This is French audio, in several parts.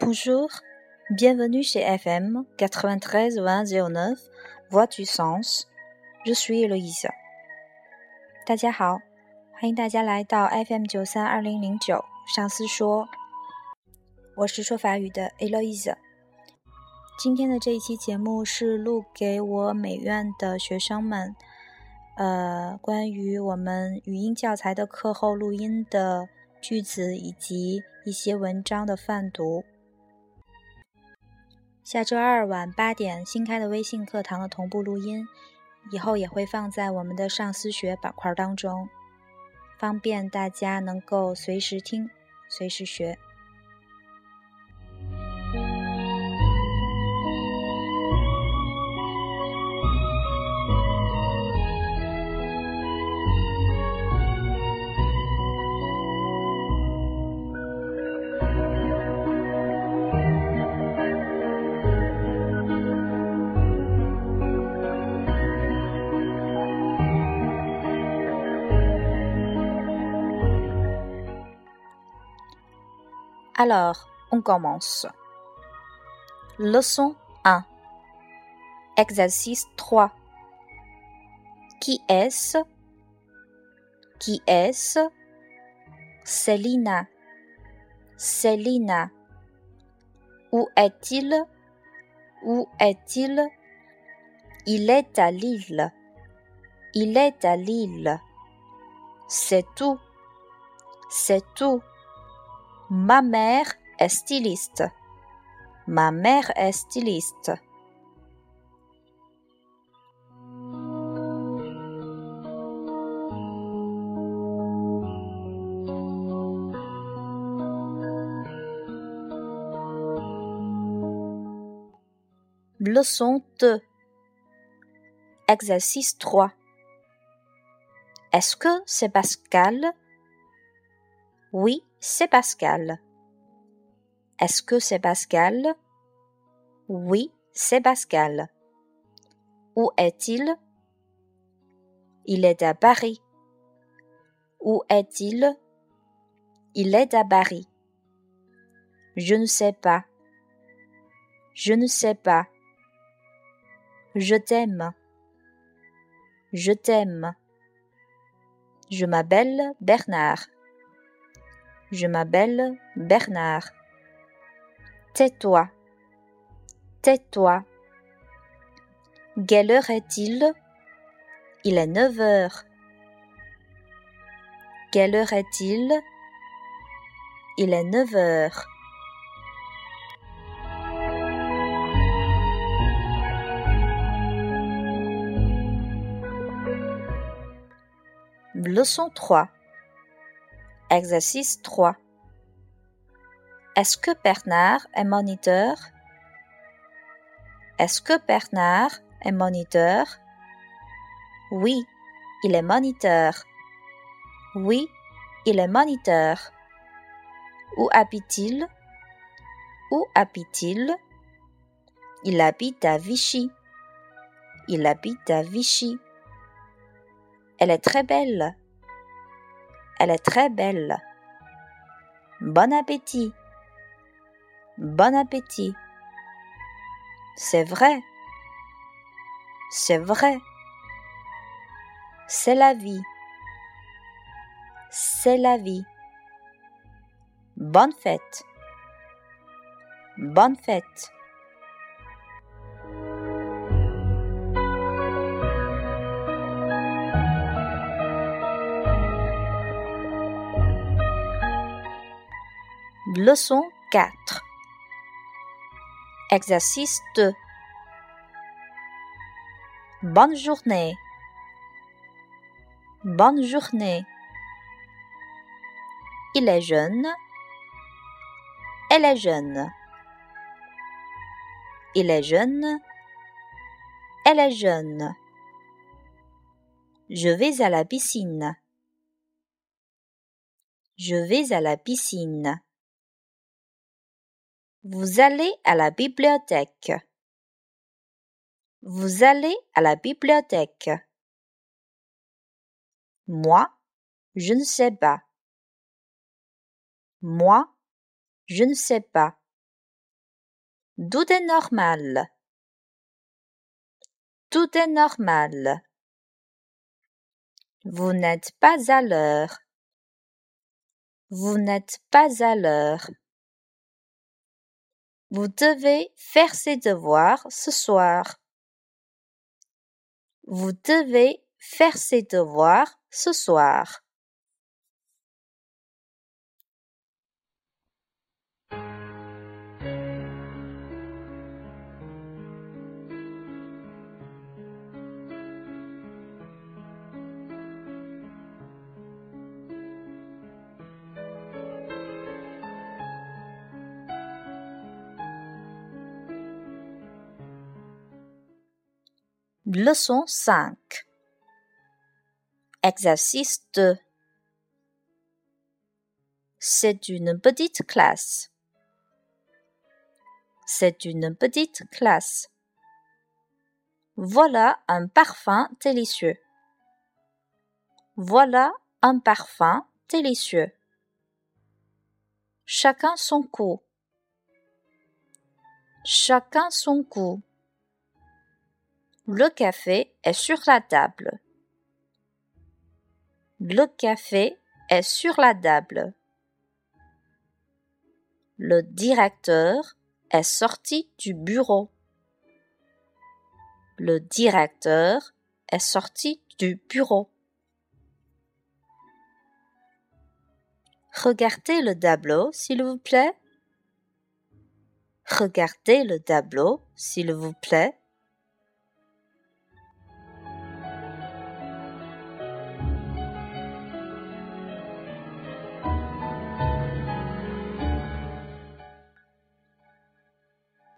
Bonjour, bienvenue chez FM 93 20 Voix du sens. Je suis Eloise. 大家好，欢迎大家来到 FM 九三二零零九上司说， 我是说法语的 Eloise。今天的这一期节目是录给我美院的学生们，呃，关于我们语音教材的课后录音的句子以及一些文章的泛读。下周二晚八点新开的微信课堂的同步录音，以后也会放在我们的上思学板块当中，方便大家能够随时听、随时学。Alors, on commence. Leçon 1. Exercice 3. Qui est-ce? Qui est-ce? Célina. Célina. Où est-il? Où est-il? Il est à Lille. Il est à Lille. C'est tout. C'est tout. Ma mère est styliste. Ma mère est styliste. Leçon 2 Exercice 3 Est-ce que c'est Pascal? Oui, c'est Pascal. Est-ce que c'est Pascal? Oui, c'est Pascal. Où est-il? Il est à Paris. Où est-il? Il est à Paris. Je ne sais pas. Je ne sais pas. Je t'aime. Je t'aime. Je m'appelle Bernard. Je m'appelle Bernard. Tais-toi. Tais-toi. Quelle heure est-il? Il est neuf heures. Quelle heure est-il? Il est neuf heures. Leçon 3 Exercice 3. Est-ce que Bernard est moniteur? Est-ce que Bernard est moniteur? Oui, il est moniteur. Oui, il est moniteur. Où habite-t-il? Où habite-t-il? Il habite à Vichy. Il habite à Vichy. Elle est très belle. Elle est très belle. Bon appétit. Bon appétit. C'est vrai. C'est vrai. C'est la vie. C'est la vie. Bonne fête. Bonne fête. Leçon 4 Exercice 2 Bonne journée. Bonne journée. Il est jeune. Elle est jeune. Il est jeune. Elle est jeune. Je vais à la piscine. Je vais à la piscine Vous allez à la bibliothèque. Vous allez à la bibliothèque. Moi, je ne sais pas. Moi, je ne sais pas. Tout est normal. Tout est normal. Vous n'êtes pas à l'heure. Vous n'êtes pas à l'heure. Vous devez faire ses devoirs ce soir. Vous devez faire ses devoirs ce soir. Leçon 5 Exercice 2 C'est une petite classe. C'est une petite classe. Voilà un parfum délicieux. Voilà un parfum délicieux. Chacun son coup. Chacun son coup. Le café est sur la table. Le café est sur la table. Le directeur est sorti du bureau. Le directeur est sorti du bureau. Regardez le tableau, s'il vous plaît. Regardez le tableau, s'il vous plaît.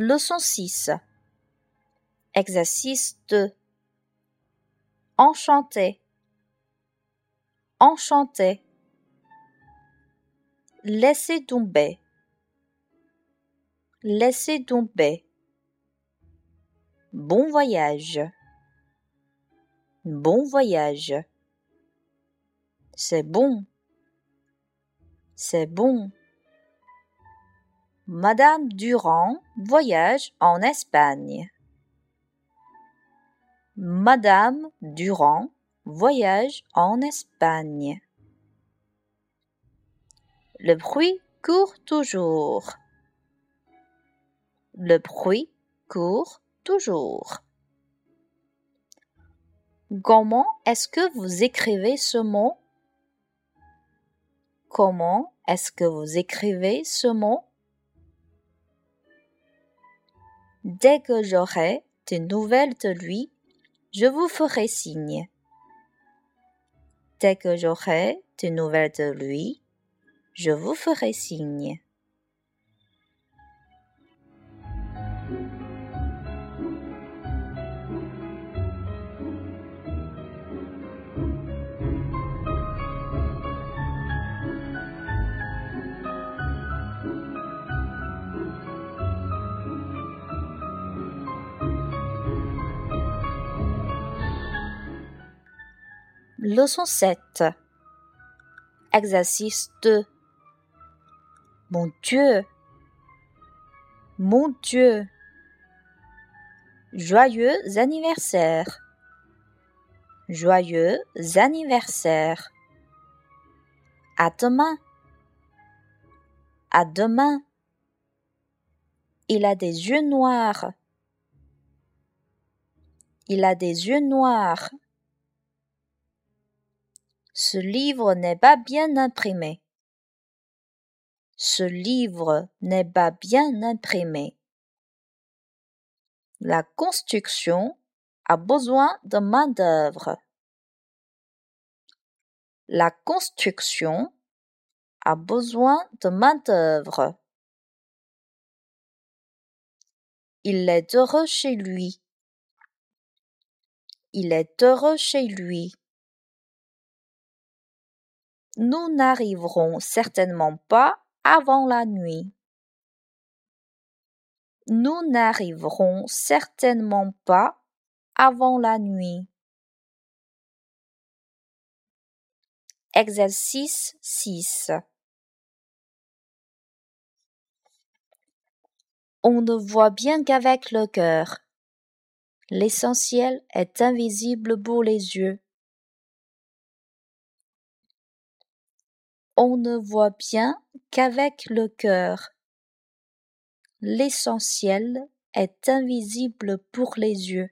Leçon 6 Exercice 2 Enchanté Enchanté Laissez tomber. Laissez tomber. Bon voyage. Bon voyage. C'est bon. C'est bon Madame Durand voyage en Espagne. Madame Durand voyage en Espagne. Le bruit court toujours. Le bruit court toujours. Comment est-ce que vous écrivez ce mot? Comment est-ce que vous écrivez ce mot? Dès que j'aurai des nouvelles de lui, je vous ferai signe. Dès que j'aurai des nouvelles de lui, je vous ferai signe. Leçon 7 Exercice 2 Mon Dieu. Mon Dieu. Joyeux anniversaire. Joyeux anniversaire. À demain. À demain. Il a des yeux noirs. Il a des yeux noirs ce livre n'est pas bien imprimé. Ce livre n'est pas bien imprimé. La construction a besoin de main-d'œuvre. La construction a besoin de main-d'œuvre. Il est heureux chez lui. Il est heureux chez lui. Nous n'arriverons certainement pas avant la nuit. Nous n'arriverons certainement pas avant la nuit. Exercice 6 On ne voit bien qu'avec le cœur. L'essentiel est invisible pour les yeux. On ne voit bien qu'avec le cœur. L'essentiel est invisible pour les yeux.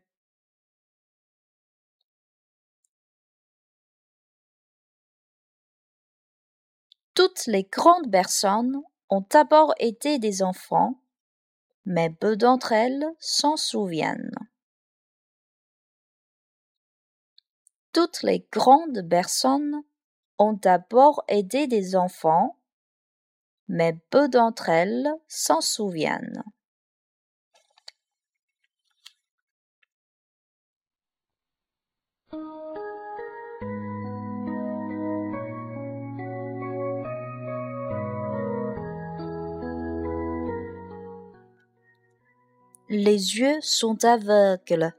Toutes les grandes personnes ont d'abord été des enfants, mais peu d'entre elles s'en souviennent. Toutes les grandes personnes ont d'abord été des enfants, mais peu d'entre elles s'en souviennent. Les yeux sont aveugles.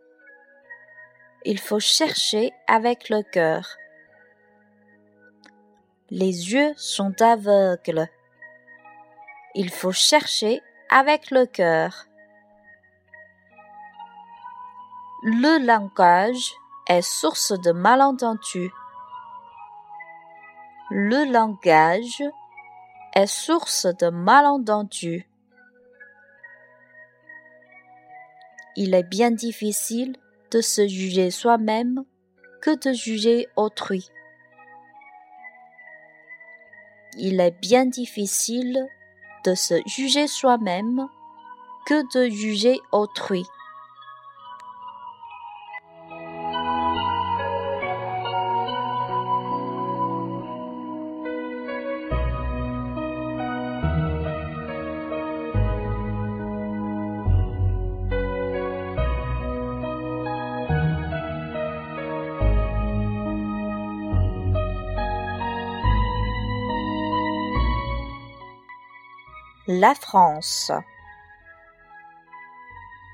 Il faut chercher avec le cœur. Les yeux sont aveugles. Il faut chercher avec le cœur. Le langage est source de malentendus. Le langage est source de malentendus. il est bien difficile de se juger soi-même que de juger autrui. Il est bien difficile de se juger soi-même que de juger autrui. La France.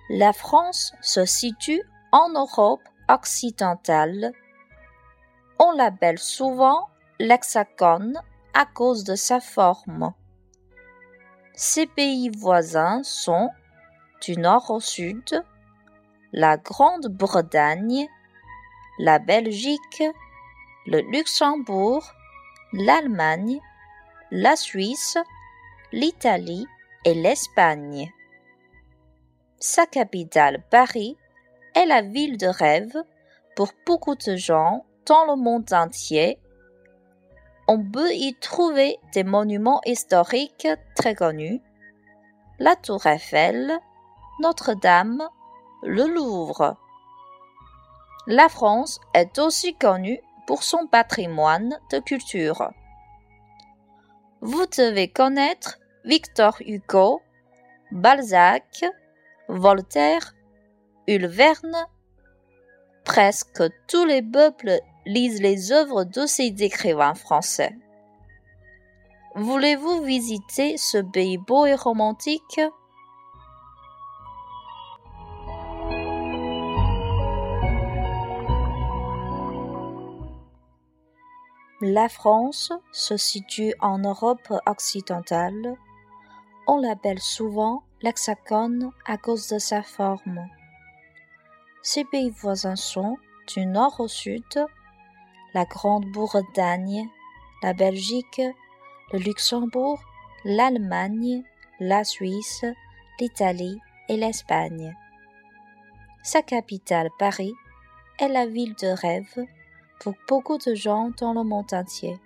La France se situe en Europe occidentale. On l'appelle souvent l'hexagone à cause de sa forme. Ses pays voisins sont, du nord au sud, la Grande-Bretagne, la Belgique, le Luxembourg, l'Allemagne, la Suisse l'Italie et l'Espagne. Sa capitale, Paris, est la ville de rêve pour beaucoup de gens dans le monde entier. On peut y trouver des monuments historiques très connus, la Tour Eiffel, Notre-Dame, le Louvre. La France est aussi connue pour son patrimoine de culture. Vous devez connaître Victor Hugo, Balzac, Voltaire, Verne. Presque tous les peuples lisent les œuvres de ces écrivains français. Voulez-vous visiter ce pays beau et romantique? La France se situe en Europe occidentale on l'appelle souvent l'hexagone à cause de sa forme. Ses pays voisins sont, du nord au sud, la Grande-Bretagne, la Belgique, le Luxembourg, l'Allemagne, la Suisse, l'Italie et l'Espagne. Sa capitale, Paris, est la ville de rêve pour beaucoup de gens dans le monde entier.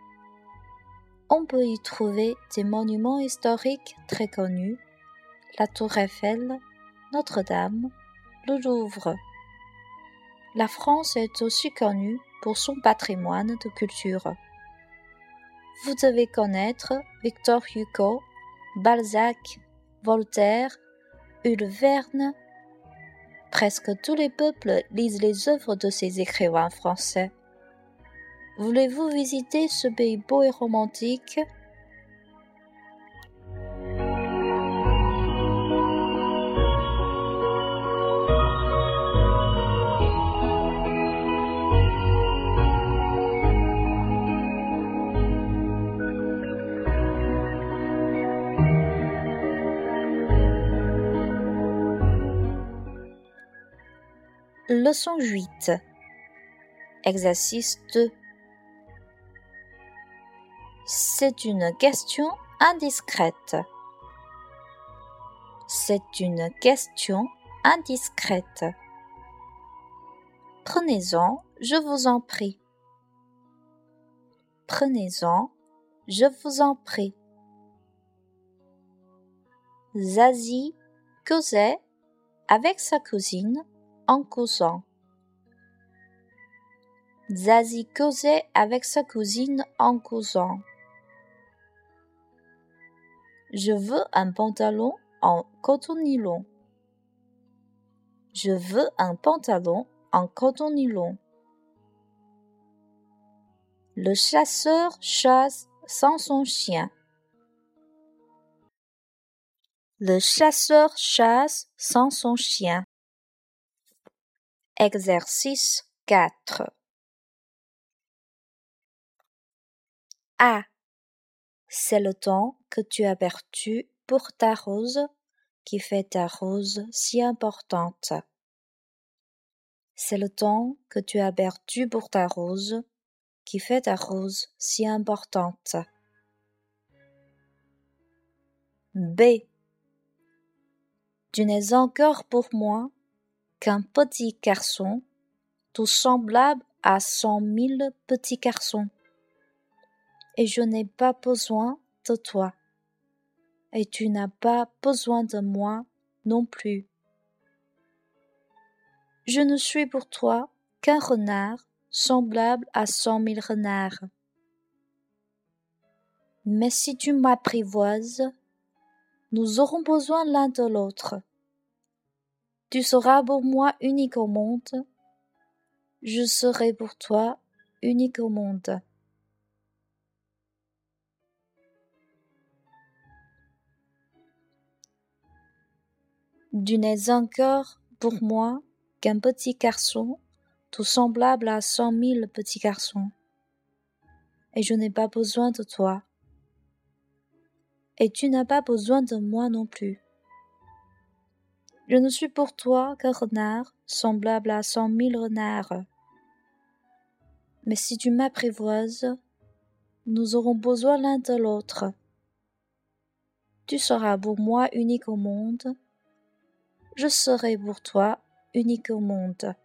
On peut y trouver des monuments historiques très connus, la Tour Eiffel, Notre-Dame, le Louvre. La France est aussi connue pour son patrimoine de culture. Vous devez connaître Victor Hugo, Balzac, Voltaire, Jules. Presque tous les peuples lisent les œuvres de ces écrivains français. Voulez-vous visiter ce pays beau et romantique? Leçon Exercice c'est une question indiscrète. C'est une question indiscrète. Prenez-en, je vous en prie. Prenez-en, je vous en prie. Zazie causait avec sa cousine en causant. Zazie causait avec sa cousine en causant. Je veux un pantalon en coton nylon. Je veux un pantalon en coton nylon. Le chasseur chasse sans son chien. Le chasseur chasse sans son chien. Exercice 4 A. C'est le temps que tu as perdu pour ta rose qui fait ta rose si importante. C'est le temps que tu as perdu pour ta rose qui fait ta rose si importante. B. Tu n'es encore pour moi qu'un petit garçon, tout semblable à cent mille petits garçons. Et je n'ai pas besoin de toi. Et tu n'as pas besoin de moi non plus. Je ne suis pour toi qu'un renard semblable à cent mille renards. Mais si tu m'apprivoises, nous aurons besoin l'un de l'autre. Tu seras pour moi unique au monde, je serai pour toi unique au monde. Tu n'es encore pour moi qu'un petit garçon, tout semblable à cent mille petits garçons. Et je n'ai pas besoin de toi. Et tu n'as pas besoin de moi non plus. Je ne suis pour toi qu'un renard semblable à cent mille renards. Mais si tu m'apprivoises, nous aurons besoin l'un de l'autre. Tu seras pour moi unique au monde, je serai pour toi unique au monde.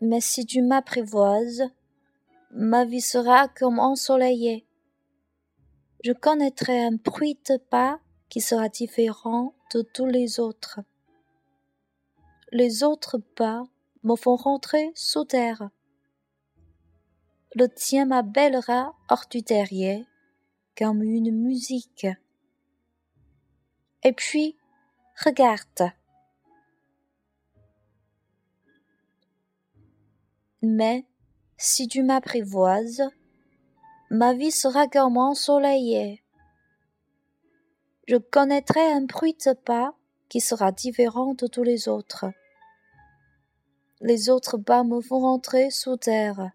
Mais si tu m'apprivoises, ma vie sera comme ensoleillée. Je connaîtrai un bruit de pas qui sera différent de tous les autres. Les autres pas me font rentrer sous terre. Le tien m'appellera hors du terrier comme une musique. Et puis, regarde. Mais si tu m'apprivoises, ma vie sera comme ensoleillée. Je connaîtrai un bruit de pas qui sera différent de tous les autres. Les autres pas me font rentrer sous terre.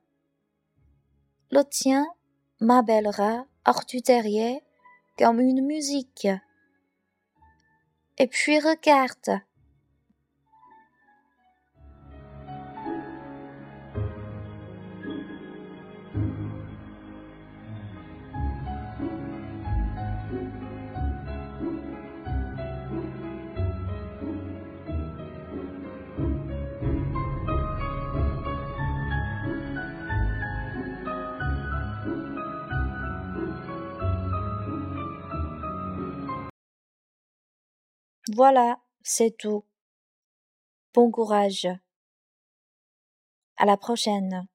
Le tien m'appellera hors du terrier comme une musique. Et puis regarde, Voilà, c'est tout. Bon courage. À la prochaine.